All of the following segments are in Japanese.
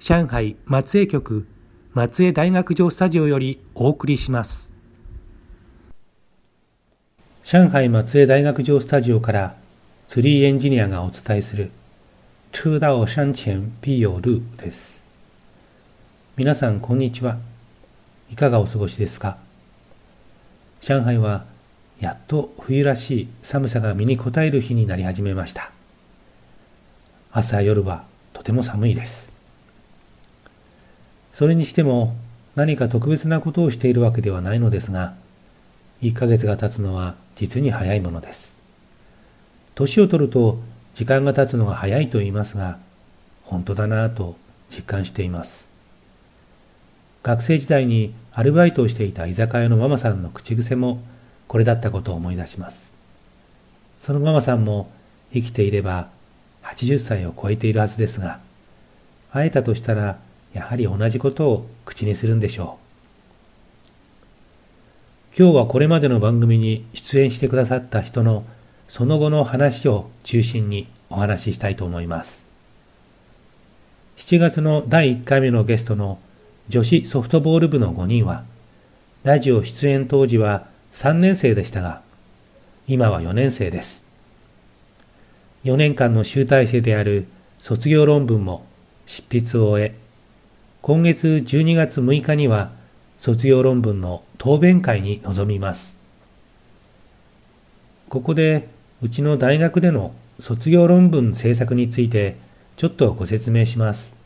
上海松江局松江大学城スタジオよりお送りします。上海松江大学城スタジオからツリーエンジニアがお伝えする车到山前必有路です。皆さんこんにちは。いかがお過ごしですか？上海はやっと冬らしい寒さが身に応える日になり始めました。朝夜はとても寒いです。それにしても何か特別なことをしているわけではないのですが1ヶ月が経つのは実に早いものです。年を取ると時間が経つのが早いと言いますが本当だなぁと実感しています。学生時代にアルバイトをしていた居酒屋のママさんの口癖もこれだったことを思い出します。そのママさんも生きていれば80歳を超えているはずですが会えたとしたらやはり同じことを口にするんでしょう。今日はこれまでの番組に出演してくださった人のその後の話を中心にお話ししたいと思います。7月の第1回目のゲストの女子ソフトボール部の5人はラジオ出演当時は3年生でしたが今は4年生です。4年間の集大成である卒業論文も執筆を終え今月12月6日には卒業論文の答弁会に臨みます。ここでうちの大学での卒業論文制作についてちょっとご説明します。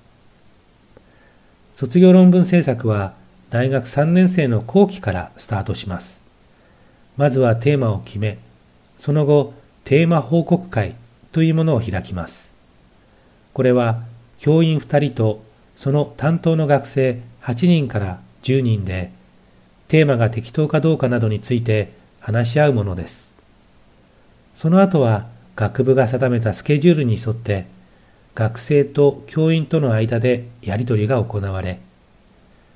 卒業論文制作は大学3年生の後期からスタートします。まずはテーマを決めその後テーマ報告会というものを開きます。これは教員2人とその担当の学生8人から10人でテーマが適当かどうかなどについて話し合うものです。その後は学部が定めたスケジュールに沿って学生と教員との間でやり取りが行われ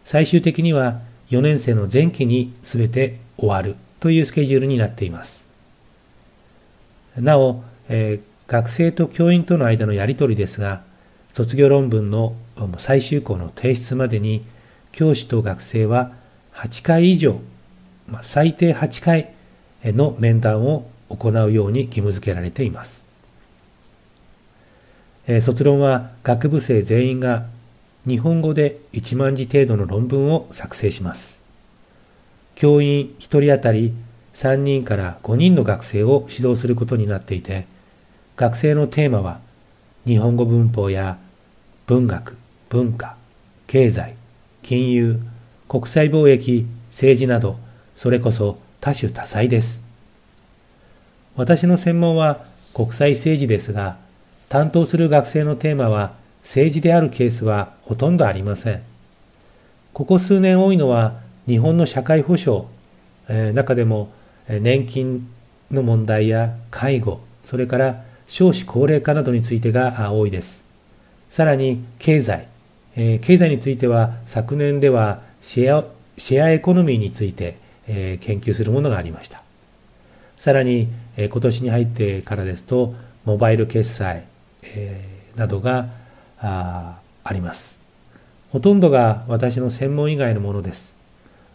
最終的には4年生の前期に全て終わるというスケジュールになっています。なお、えー、学生と教員との間のやり取りですが卒業論文の最終項の提出までに教師と学生は8回以上、ま、最低8回の面談を行うように義務付けられています。卒論は学部生全員が日本語で1万字程度の論文を作成します。教員1人当たり3人から5人の学生を指導することになっていて、学生のテーマは日本語文法や文学、文化、経済、金融、国際貿易、政治など、それこそ多種多彩です。私の専門は国際政治ですが、担当する学生のテーマは政治であるケースはほとんどありません。ここ数年多いのは日本の社会保障、えー、中でも年金の問題や介護、それから少子高齢化などについてが多いです。さらに経済、えー、経済については昨年ではシェアシェアエコノミーについて、えー、研究するものがありました。さらに、えー、今年に入ってからですと、モバイル決済、えー、などがああります。ほとんどが私の専門以外のものです。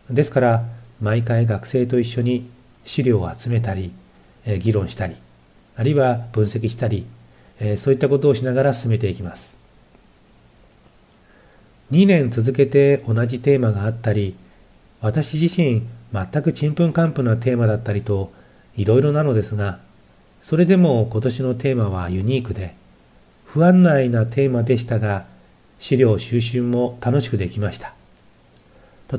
ですから、毎回学生と一緒に資料を集めたり、えー、議論したり、あるいは分析したり、えー、そういったことをしながら進めていきます。2年続けて同じテーマがあったり、私自身全くちんぷんかんぷんなテーマだったりといろいろなのですが、それでも今年のテーマはユニークで、不安内なテーマでしたが、資料収集も楽しくできました。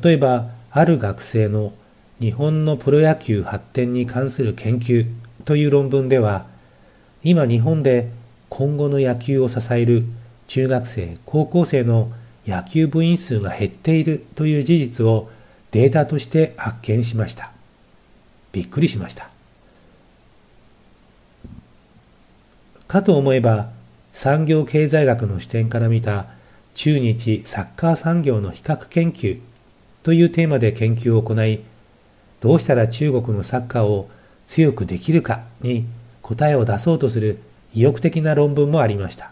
例えば、ある学生の日本のプロ野球発展に関する研究という論文では、今日本で今後の野球を支える中学生、高校生の野球部員数が減っているという事実をデータとして発見しました。びっくりしました。かと思えば、産業経済学の視点から見た中日サッカー産業の比較研究というテーマで研究を行い、どうしたら中国のサッカーを強くできるかに答えを出そうとする意欲的な論文もありました。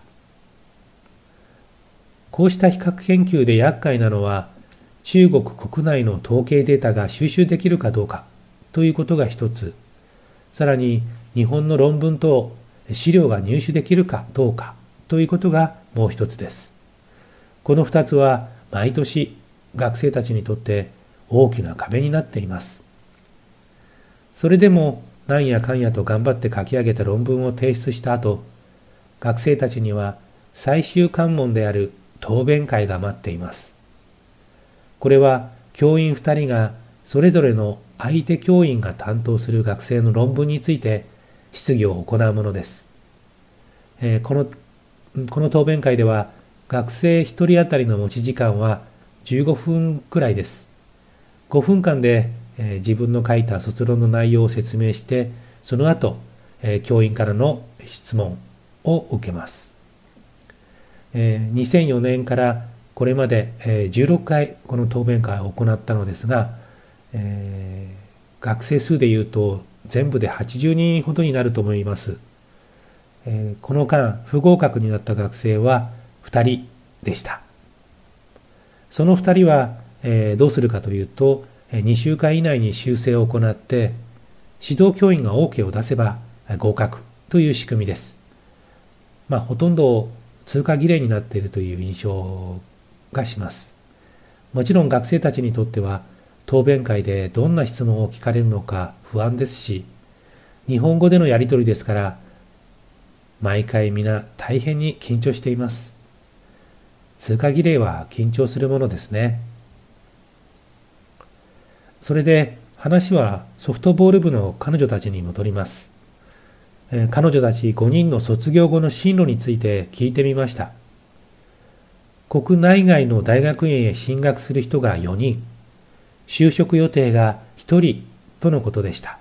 こうした比較研究で厄介なのは、中国国内の統計データが収集できるかどうかということが一つ、さらに日本の論文と資料が入手できるかどうかということがもう一つです。この二つは毎年学生たちにとって大きな壁になっています。それでもなんやかんやと頑張って書き上げた論文を提出した後、学生たちには最終関門である答弁会が待っています。これは教員2人がそれぞれの相手教員が担当する学生の論文について質疑を行うものです。えー、このこの答弁会では学生1人当たりの持ち時間は15分くらいです。5分間で、えー、自分の書いた卒論の内容を説明して、その後、えー、教員からの質問を受けます。えー、2004年からこれまで、え16回この答弁会を行ったのですが、えー、学生数でいうと全部で80人ほどになると思います。えー、この間不合格になった学生は2人でした。その2人は、えー、どうするかというと、2週間以内に修正を行って指導教員が OK を出せば合格という仕組みです。まあ、ほとんど通過儀礼になっているという印象がします。もちろん学生たちにとっては答弁会でどんな質問を聞かれるのか不安ですし、日本語でのやり取りですから、毎回皆大変に緊張しています。通過儀礼は緊張するものですね。それで話はソフトボール部の彼女たちに戻ります。え、彼女たち5人の卒業後の進路について聞いてみました。国内外の大学院へ進学する人が4人、就職予定が1人とのことでした。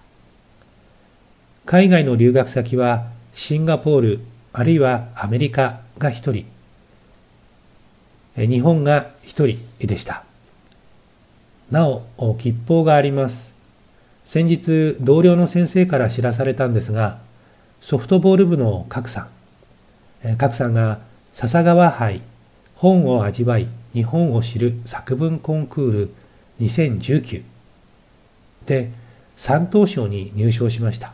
海外の留学先はシンガポールあるいはアメリカが1人、日本が1人でした。なお、吉報があります。先日、同僚の先生から知らされたんですが、ソフトボール部の賀来さん、賀来さんが笹川杯本を味わい日本を知る作文コンクール2019で三等賞に入賞しました。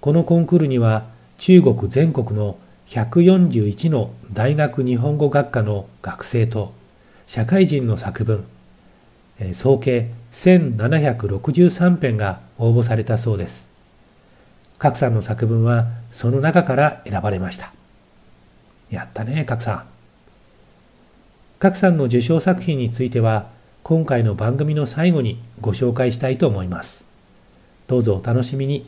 このコンクールには中国全国の141の大学日本語学科の学生と社会人の作文、総計1763編が応募されたそうです。賀来さんの作文はその中から選ばれました。やったね、賀来さん。賀来さんの受賞作品については、今回の番組の最後にご紹介したいと思います。どうぞお楽しみに。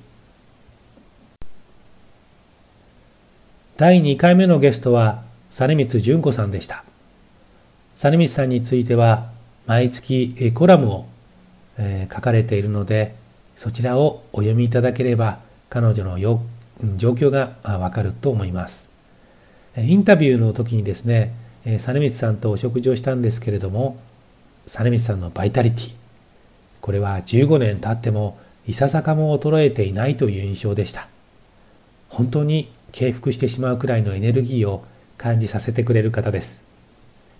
第2回目のゲストは、実光純子さんでした。実光さんについては、毎月コラムを、えー、書かれているので、そちらをお読みいただければ、彼女のよ状況がわかると思います。インタビューの時にですね、実光さんとお食事をしたんですけれども、実さんのバイタリティ。これは15年経ってもいささかも衰えていないという印象でした。本当に敬服してしまうくらいのエネルギーを感じさせてくれる方です、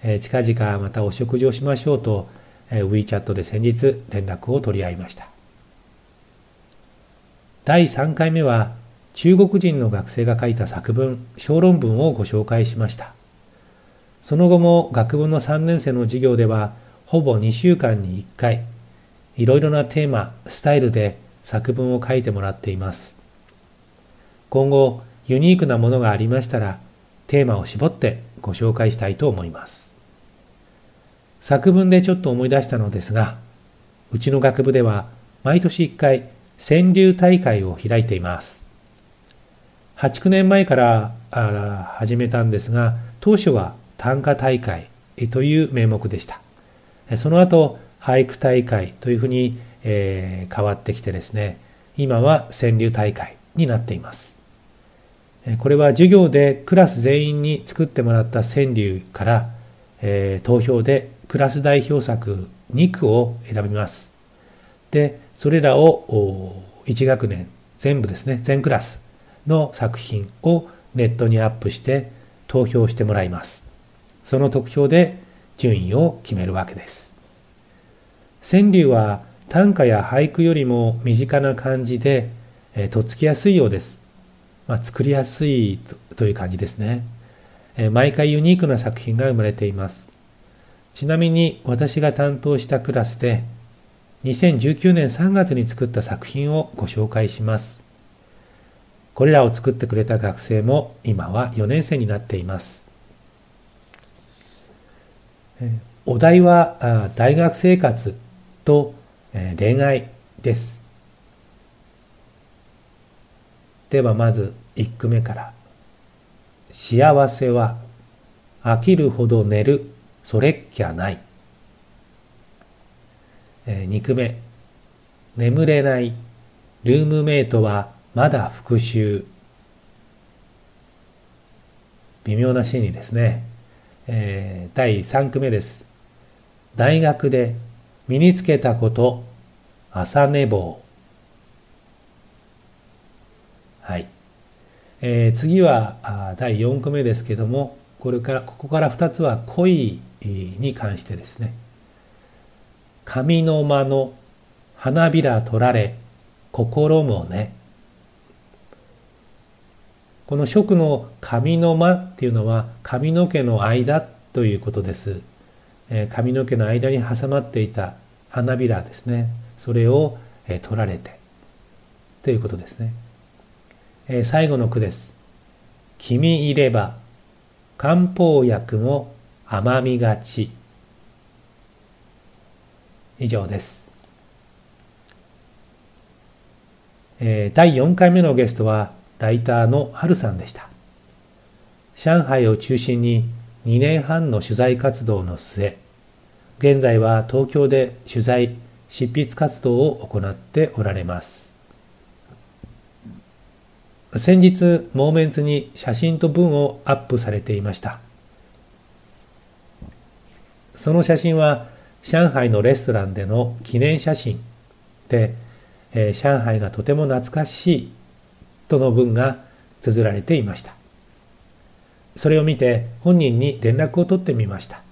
え、近々またお食事をしましょうと、え、WeChat で先日連絡を取り合いました。第3回目は中国人の学生が書いた作文小論文をご紹介しました。その後も学部の3年生の授業ではほぼ2週間に1回いろいろなテーマスタイルで作文を書いてもらっています。今後ユニークなものがありましたらテーマを絞ってご紹介したいと思います。作文でちょっと思い出したのですがうちの学部では毎年1回川柳大会を開いています。8、9年前から始めたんですが、当初は短歌大会という名目でした。その後、俳句大会というふうに、えー、変わってきてですね、今は川柳大会になっています。これは授業でクラス全員に作ってもらった川柳から、えー、投票でクラス代表作2句を選びます。で、それらを1学年全部ですね全クラスの作品をネットにアップして投票してもらいます。その得票で順位を決めるわけです。川柳は短歌や俳句よりも身近な感じで、えー、とっつきやすいようです、まあ、作りやすいという感じですね、えー、毎回ユニークな作品が生まれています。ちなみに私が担当したクラスで2019年3月に作った作品をご紹介します。これらを作ってくれた学生も今は4年生になっています。お題は大学生活と恋愛です。ではまず1句目から。幸せは飽きるほど寝るそれっきゃない。えー、2句目。眠れない。ルームメイトはまだ復讐。微妙なシーンですね、えー、第3句目です。大学で身につけたこと。朝寝坊。はい、えー、次はあ第4句目ですけどもこれからここから2つは恋に関してですね。上の間の花びら取られ心もね。この食の髪の間っていうのは髪の毛の間ということです、えー、髪の毛の間に挟まっていた花びらですね。それを、えー、取られて。ということですね、えー、最後の句です。君いれば漢方薬も甘みがち。以上です。えー、第4回目のゲストはライターのハルさんでした。上海を中心に2年半の取材活動の末、現在は東京で取材、執筆活動を行っておられます。先日、モーメンツに写真と文をアップされていました。その写真は上海のレストランでの記念写真で、えー、上海がとても懐かしいとの文が綴られていました。それを見て本人に連絡を取ってみました。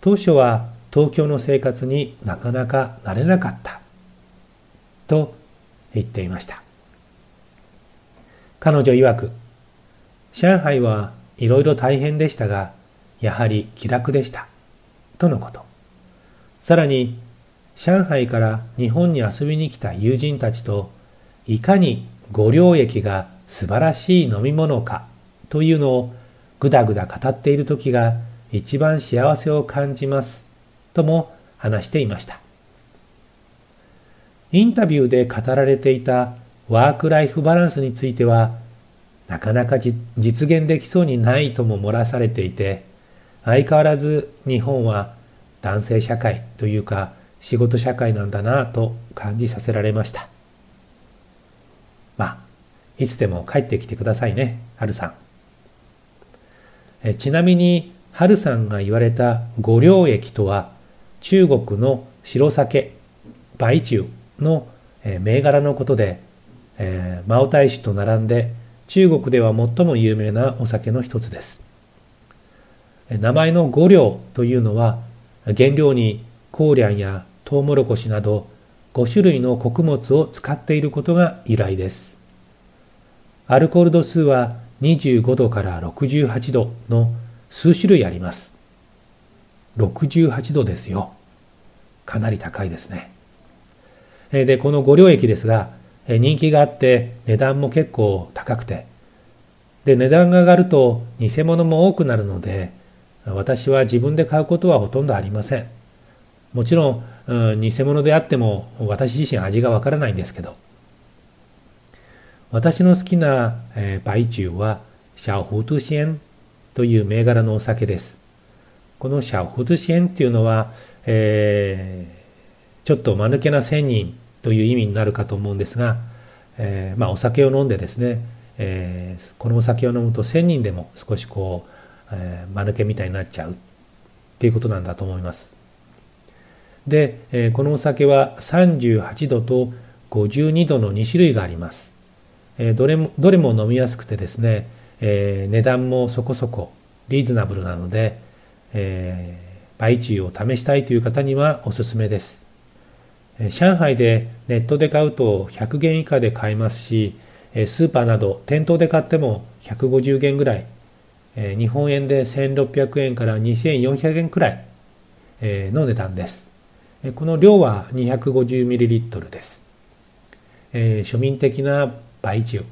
当初は東京の生活になかなか慣れなかったと言っていました。彼女曰く、上海はいろいろ大変でしたが、やはり気楽でした。とのこと。さらに、上海から日本に遊びに来た友人たちと、いかに五両液が素晴らしい飲み物かというのをぐだぐだ語っている時が一番幸せを感じますとも話していました。インタビューで語られていたワークライフバランスについてはなかなか実現できそうにないとも漏らされていて相変わらず日本は男性社会というか仕事社会なんだなと感じさせられました。まあ、いつでも帰ってきてくださいね、はるさん。えちなみに、春さんが言われた五両液とは中国の白酒、白中の銘柄のことで、えー、マオタイ酒と並んで中国では最も有名なお酒の一つです。名前の五両というのは原料にコーリャンやトウモロコシなど5種類の穀物を使っていることが由来です。アルコール度数は25度から68度の数種類あります。68度ですよ。かなり高いですね。で、この五両液ですが、人気があって値段も結構高くて、で、値段が上がると偽物も多くなるので、私は自分で買うことはほとんどありません。もちろん、偽物であっても私自身味がわからないんですけど、私の好きな、えー、白中はシャオフトゥシエンという銘柄のお酒です。このシャオフトゥシエンっていうのは、えー、ちょっと間抜けな仙人という意味になるかと思うんですが、えー、まあ、お酒を飲んでですね、えー、このお酒を飲むと仙人でも少しこう、えー、間抜けみたいになっちゃうっていうことなんだと思います。で、えー、このお酒は38度と52度の2種類があります。えー、どれもどれも飲みやすくてですね、えー、値段もそこそこリーズナブルなので、えー、バイチューを試したいという方にはおすすめです。上海でネットで買うと100元以下で買えますし、スーパーなど店頭で買っても150元ぐらいえ日本円で1600円から2400円くらい、えの値段です。この量は 250ml です。え庶民的な倍中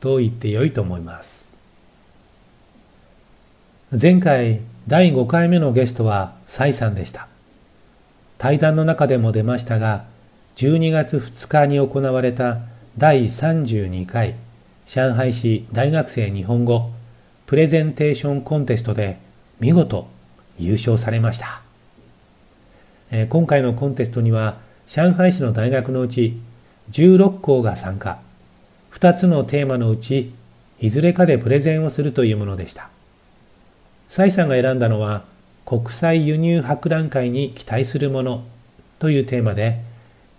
と言ってよいと思います。前回第5回目のゲストは蔡さんでした。対談の中でも出ましたが、12月2日に行われた第32回上海市大学生日本語プレゼンテーションコンテストで見事優勝されました。えー、今回のコンテストには上海市の大学のうち16校が参加。2つのテーマのうちいずれかでプレゼンをするというものでした。蔡さんが選んだのは国際輸入博覧会に期待するものというテーマで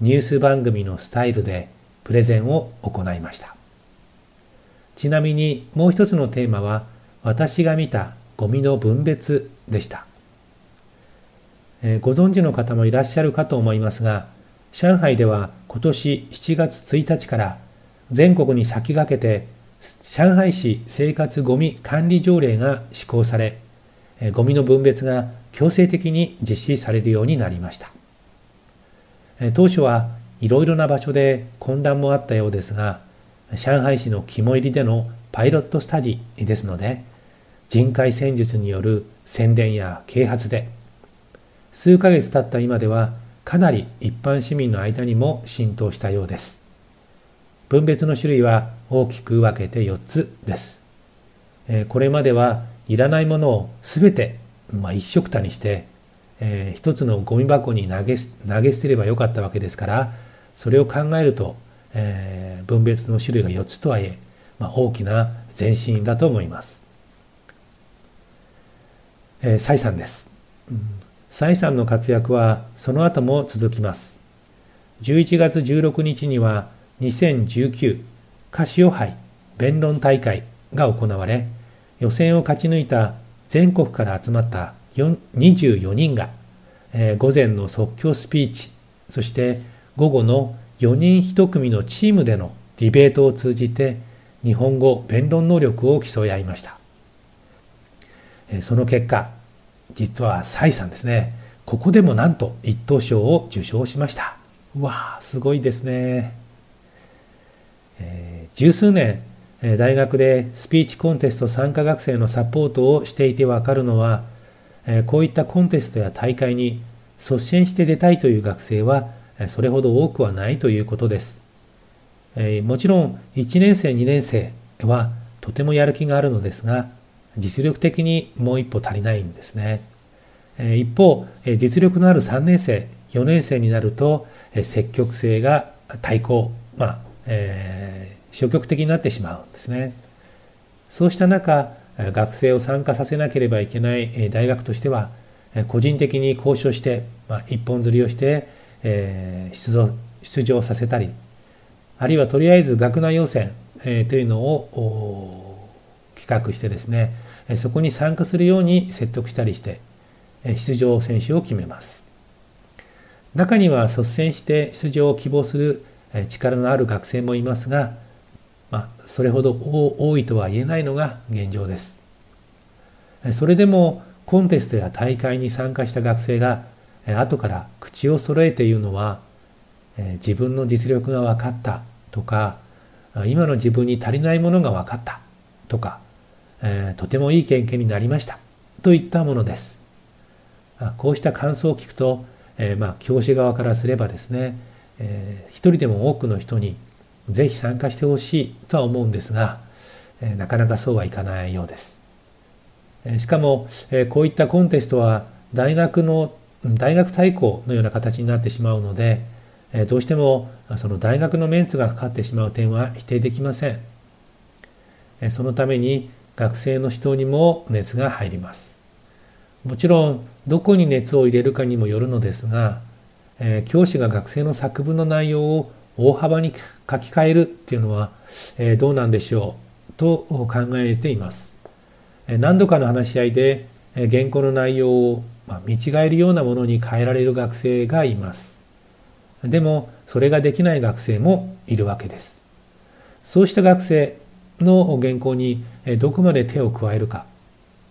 ニュース番組のスタイルでプレゼンを行いました。ちなみにもう一つのテーマは私が見たゴミの分別でした、えー、ご存知の方もいらっしゃるかと思いますが上海では今年7月1日から全国に先駆けて上海市生活ごみ管理条例が施行されゴミの分別が強制的に実施されるようになりました。当初はいろいろな場所で混乱もあったようですが上海市の肝入りでのパイロットスタディですので人海戦術による宣伝や啓発で数ヶ月経った今ではかなり一般市民の間にも浸透したようです。分別の種類は大きく分けて4つです、これまではいらないものを全て、まあ、一緒くたにして、えー、一つのゴミ箱に投げ投げ捨てればよかったわけですからそれを考えると、えー、分別の種類が4つとはいえ、まあ、大きな前進だと思います。えー、蔡さんです。蔡さんの活躍はその後も続きます。11月16日には2019カシオ杯弁論大会が行われ、予選を勝ち抜いた全国から集まった24人が、えー、午前の即興スピーチ、そして午後の4人1組のチームでのディベートを通じて日本語弁論能力を競い合いました。その結果、実は蔡さんですね、ここでもなんと一等賞を受賞しました。うわあ、すごいですね。えー、十数年、大学でスピーチコンテスト参加学生のサポートをしていてわかるのは、こういったコンテストや大会に率先して出たいという学生はそれほど多くはないということです。もちろん1年生2年生はとてもやる気があるのですが実力的にもう一歩足りないんですね。一方、実力のある3年生、4年生になると、積極性が対抗、まあ、えー、消極的になってしまうんですね。そうした中、学生を参加させなければいけない大学としては個人的に交渉して、まあ、一本釣りをして、えー、出場出場させたりあるいはとりあえず学内予選、えー、というのを企画してですねそこに参加するように説得したりして出場選手を決めます。中には率先して出場を希望する力のある学生もいますが、まあ、それほど多いとは言えないのが現状です。それでもコンテストや大会に参加した学生が後から口を揃えて言うのは自分の実力が分かったとか今の自分に足りないものが分かったとかえとてもいい経験になりました。といったものです。こうした感想を聞くと、えー、まあ教師側からすればですね、えー、一人でも多くの人にぜひ参加してほしいとは思うんですが、え、なかなかそうはいかないようです。えしかも、えこういったコンテストは大学の大学対抗のような形になってしまうのでえどうしてもその大学のメンツがかかってしまう点は否定できません。えそのために学生の指導にも熱が入ります。もちろんどこに熱を入れるかにもよるのですがえ教師が学生の作文の内容を大幅に書き換えるっていうのはえどうなんでしょうと考えています。え何度かの話し合いでえ原稿の内容をまあ見違えるようなものに変えられる学生がいます。でもそれができない学生もいるわけです。そうした学生の原稿にどこまで手を加えるか。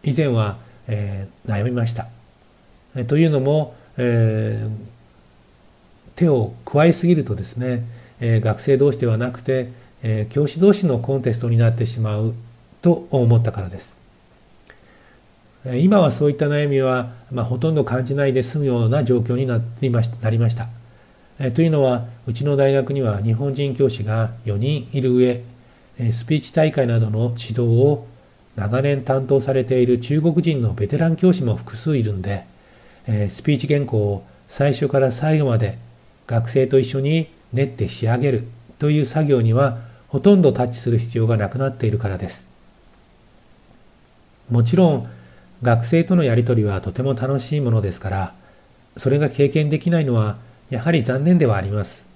以前は、えー、悩みました。というのも、えー、手を加えすぎるとですね、えー、学生同士ではなくて、え教師同士のコンテストになってしまうと思ったからです。今はそういった悩みは、まあ、ほとんど感じないで済むような状況になりましなりました。えというのはうちの大学には日本人教師が4人いる上スピーチ大会などの指導を長年担当されている中国人のベテラン教師も複数いるんでスピーチ原稿を最初から最後まで学生と一緒に練って仕上げるという作業にはほとんどタッチする必要がなくなっているからです。もちろん学生とのやり取りはとても楽しいものですから、それが経験できないのはやはり残念ではあります。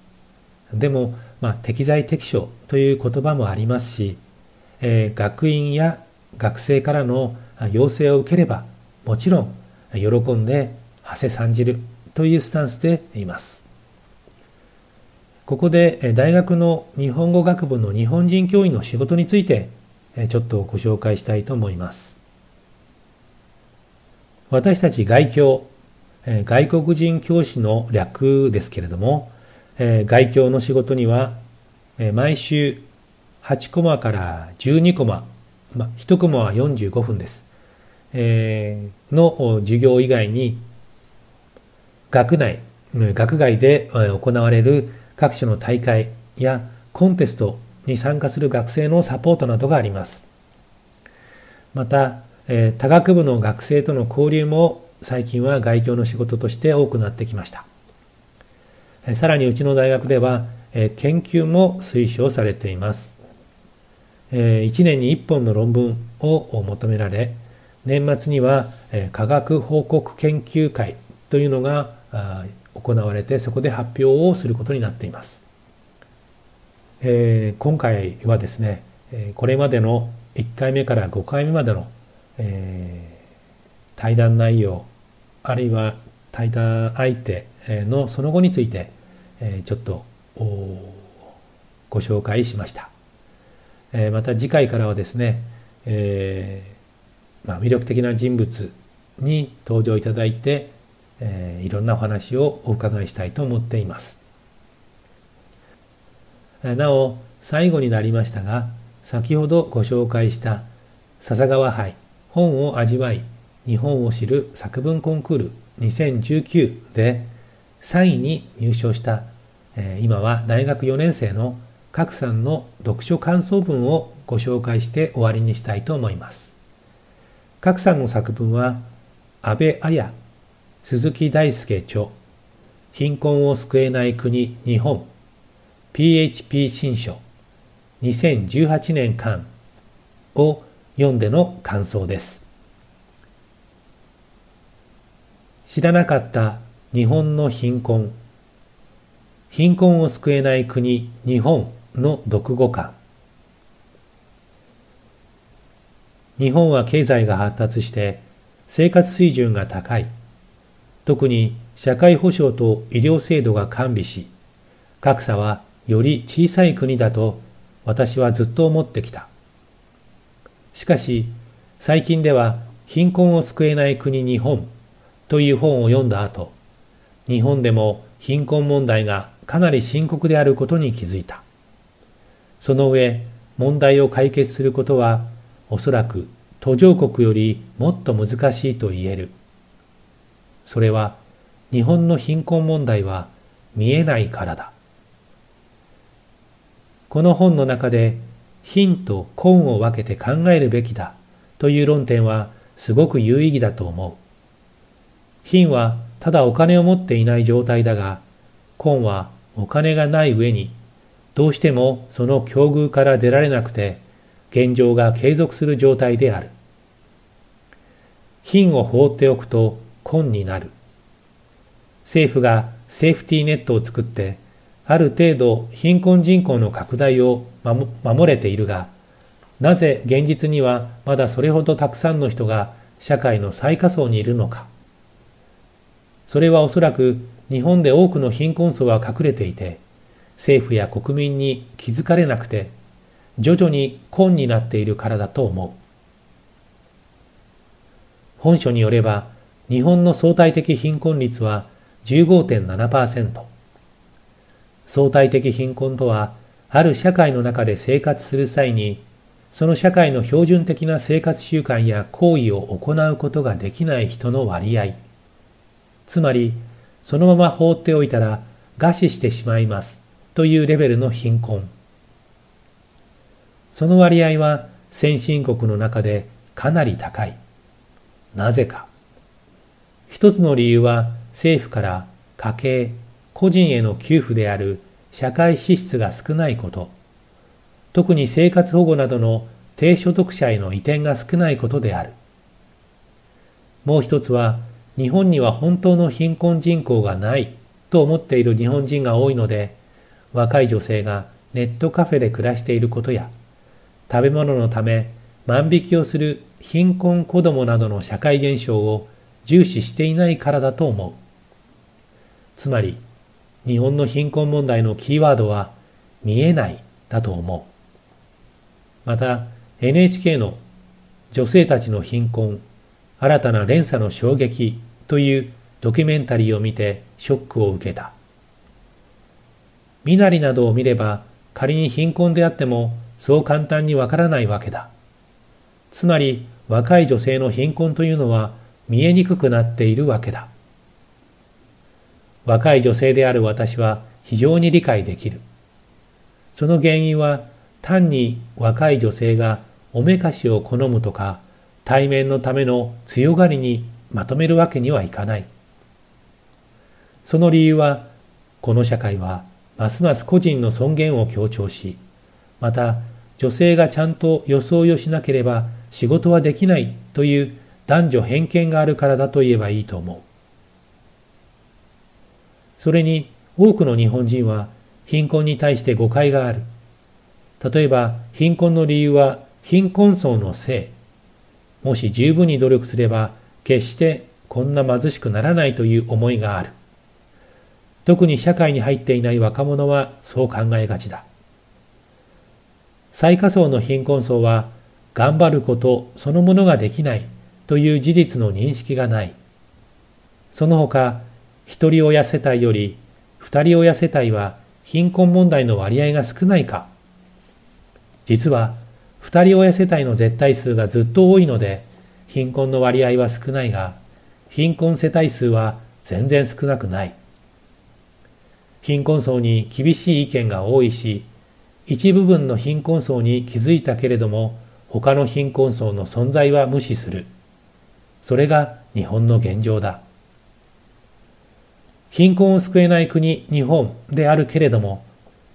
でも、まあ、適材適所という言葉もありますし、えー、学院や学生からの要請を受ければ、もちろん喜んで馳せ参じるというスタンスでいます。ここで大学の日本語学部の日本人教員の仕事についてちょっとご紹介したいと思います。私たち外教、外国人教師の略ですけれども、え外教の仕事にはえ、毎週8コマから12コマ、ま、1コマは45分です。えの授業以外に、学内、学外で行われる各種の大会やコンテストに参加する学生のサポートなどがあります。また、えー、多学部の学生との交流も最近は外教の仕事として多くなってきました。さらにうちの大学では、研究も推奨されています。1年に1本の論文を求められ、年末には、科学報告研究会というのが行われて、そこで発表をすることになっています。今回はですね、これまでの1回目から5回目までの、対談内容あるいは対談相手のその後について、え、ちょっとご紹介しました、え、また次回からはですね、えーまあ、魅力的な人物に登場いただいて、えー、いろんなお話をお伺いしたいと思っています。なお最後になりましたが先ほどご紹介した笹川杯本を味わい日本を知る作文コンクール2019で3位に入賞した、えー、今は大学4年生の賀来さんの読書感想文をご紹介して終わりにしたいと思います。賀来さんの作文は安倍綾、鈴木大輔著、貧困を救えない国日本 PHP 新書2018年間を読んでの感想です。知らなかった日本の貧困。貧困を救えない国、日本の読語感。日本は経済が発達して生活水準が高い。特に社会保障と医療制度が完備し、格差はより小さい国だと私はずっと思ってきた。しかし、最近では貧困を救えない国日本という本を読んだ後、日本でも貧困問題がかなり深刻であることに気づいた。その上、問題を解決することはおそらく途上国よりもっと難しいと言える。それは日本の貧困問題は見えないからだ。この本の中で貧と根を分けて考えるべきだという論点はすごく有意義だと思う。貧はただお金を持っていない状態だが、根はお金がない上に、どうしてもその境遇から出られなくて、現状が継続する状態である。貧を放っておくと根になる。政府がセーフティーネットを作って、ある程度貧困人口の拡大を守れているが、なぜ現実にはまだそれほどたくさんの人が社会の最下層にいるのか。それはおそらく日本で多くの貧困層は隠れていて、政府や国民に気づかれなくて、徐々に根になっているからだと思う。本書によれば、日本の相対的貧困率は15.7%。相対的貧困とは、ある社会の中で生活する際に、その社会の標準的な生活習慣や行為を行うことができない人の割合。つまり、そのまま放っておいたら餓死してしまいますというレベルの貧困。その割合は先進国の中でかなり高い。なぜか。一つの理由は政府から家計、個人への給付である社会支出が少ないこと、特に生活保護などの低所得者への移転が少ないことである。もう一つは、日本には本当の貧困人口がないと思っている日本人が多いので、若い女性がネットカフェで暮らしていることや、食べ物のため万引きをする貧困子供などの社会現象を重視していないからだと思う。つまり、日本の貧困問題のキーワードは見えないだと思う。また NHK の女性たちの貧困、新たな連鎖の衝撃というドキュメンタリーを見てショックを受けた。身なりなどを見れば仮に貧困であってもそう簡単にわからないわけだ。つまり若い女性の貧困というのは見えにくくなっているわけだ。若い女性である私は非常に理解できる。その原因は単に若い女性がおめかしを好むとか対面のための強がりにまとめるわけにはいかない。その理由はこの社会はますます個人の尊厳を強調し、また女性がちゃんと装いをしなければ仕事はできないという男女偏見があるからだと言えばいいと思う。それに多くの日本人は貧困に対して誤解がある。例えば貧困の理由は貧困層のせい。もし十分に努力すれば決してこんな貧しくならないという思いがある。特に社会に入っていない若者はそう考えがちだ。最下層の貧困層は頑張ることそのものができないという事実の認識がない。その他一人親世帯より二人親世帯は貧困問題の割合が少ないか実は二人親世帯の絶対数がずっと多いので貧困の割合は少ないが貧困世帯数は全然少なくない。貧困層に厳しい意見が多いし一部分の貧困層に気づいたけれども他の貧困層の存在は無視する。それが日本の現状だ。貧困を救えない国日本であるけれども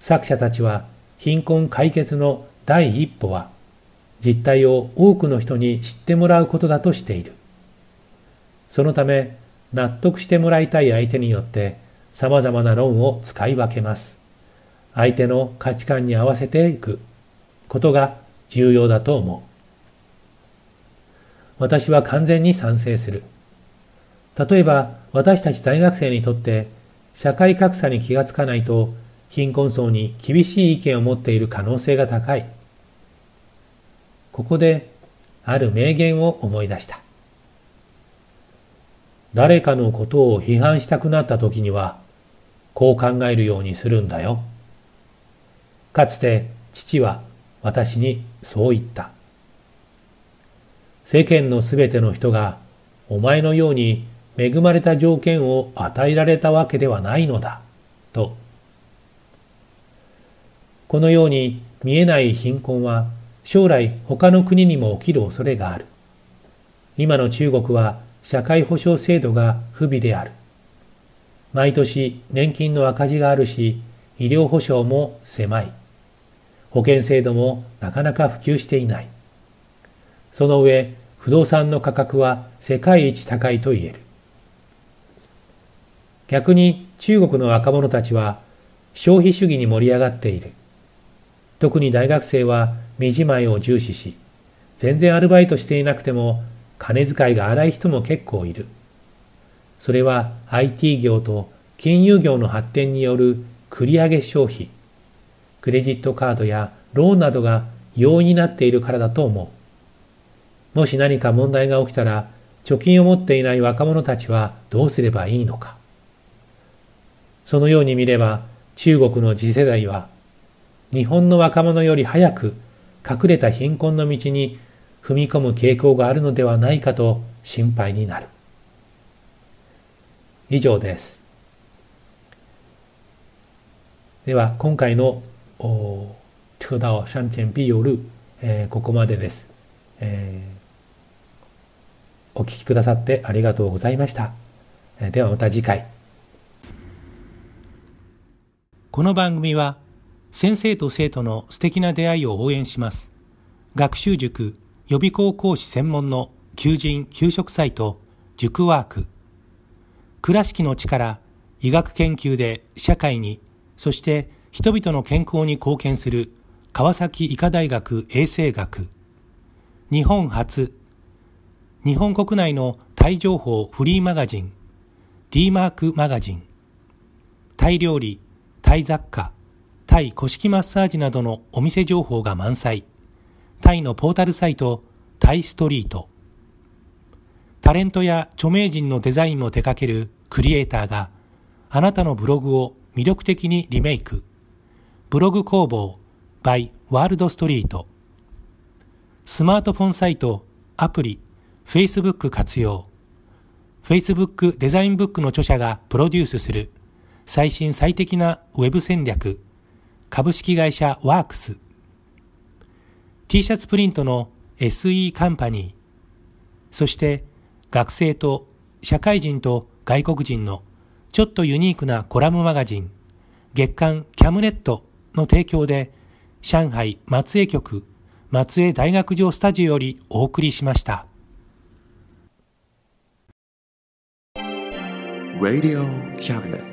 作者たちは貧困解決の第一歩は実態を多くの人に知ってもらうことだとしている。そのため納得してもらいたい相手によって様々な論を使い分けます。相手の価値観に合わせていくことが重要だと思う。私は完全に賛成する。例えば私たち大学生にとって社会格差に気がつかないと貧困層に厳しい意見を持っている可能性が高い。ここである名言を思い出した。誰かのことを批判したくなった時には、こう考えるようにするんだよ。かつて父は私にそう言った。世間のすべての人がお前のように恵まれた条件を与えられたわけではないのだ。と。このように見えない貧困は将来他の国にも起きる恐れがある。今の中国は社会保障制度が不備である。毎年年金の赤字があるし、医療保障も狭い。保険制度もなかなか普及していない。その上、不動産の価格は世界一高いと言える。逆に中国の若者たちは消費主義に盛り上がっている。特に大学生は身じまいを重視し、全然アルバイトしていなくても金遣いが荒い人も結構いる。それは IT 業と金融業の発展による繰り上げ消費、クレジットカードやローンなどが容易になっているからだと思う。もし何か問題が起きたら、貯金を持っていない若者たちはどうすればいいのか。そのように見れば、中国の次世代は、日本の若者より早く隠れた貧困の道に踏み込む傾向があるのではないかと心配になる。以上です。では、今回の车道山前必有路、えー、ここまでです、えー、お聞きくださってありがとうございました。えー、ではまた次回。この番組は先生と生徒の素敵な出会いを応援します。学習塾予備校講師専門の求人・給食サイト、塾ワーク。倉敷の力、医学研究で社会に、そして人々の健康に貢献する川崎医科大学衛生学。日本初、日本国内のタイ情報フリーマガジン、D マークマガジン。タイ料理、タイ雑貨、タイ古式マッサージなどのお店情報が満載。タイのポータルサイト、タイストリート。タレントや著名人のデザインも手掛けるクリエイターがあなたのブログを魅力的にリメイク。ブログ工房 by ワールドストリート。スマートフォンサイト、アプリ、Facebook 活用。Facebook デザインブックの著者がプロデュースする最新最適なウェブ戦略。株式会社ワークス。T シャツプリントの SE カンパニー、そして学生と社会人と外国人のちょっとユニークなコラムマガジン、月刊キャムネットの提供で、上海松江局松江大学城スタジオよりお送りしました。Radio Cabinet